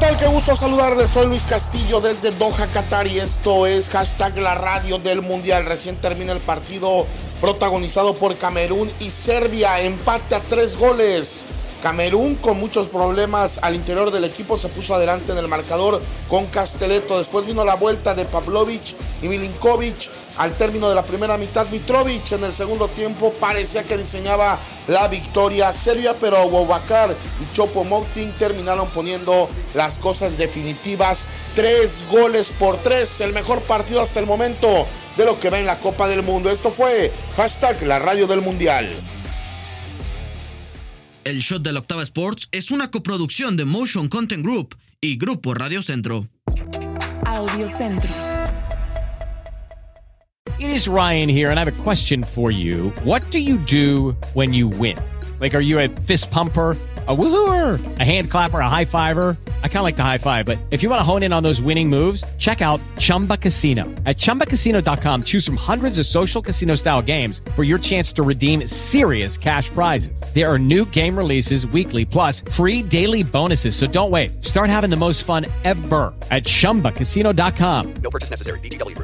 tal? Qué gusto saludarles. Soy Luis Castillo desde Doha, Qatar y esto es hashtag la radio del Mundial. Recién termina el partido protagonizado por Camerún y Serbia. Empate a tres goles. Camerún con muchos problemas al interior del equipo se puso adelante en el marcador con Casteleto. Después vino la vuelta de Pavlovic y Milinkovic. Al término de la primera mitad, Mitrovic en el segundo tiempo parecía que diseñaba la victoria Serbia, pero Bobakar y Chopo Moktin terminaron poniendo las cosas definitivas. Tres goles por tres, el mejor partido hasta el momento de lo que va en la Copa del Mundo. Esto fue hashtag la radio del Mundial. El Shot de la Octava Sports es una coproducción de Motion Content Group y Grupo Radio Centro. Audio Centro. It is Ryan here, and I have a question for you. What do you do when you win? Like, are you a fist pumper? a woohooer, a hand clapper, a high fiver. I kind of like the high five, but if you want to hone in on those winning moves, check out Chumba Casino. At ChumbaCasino.com, choose from hundreds of social casino style games for your chance to redeem serious cash prizes. There are new game releases weekly, plus free daily bonuses. So don't wait. Start having the most fun ever at ChumbaCasino.com. No purchase necessary. VGW.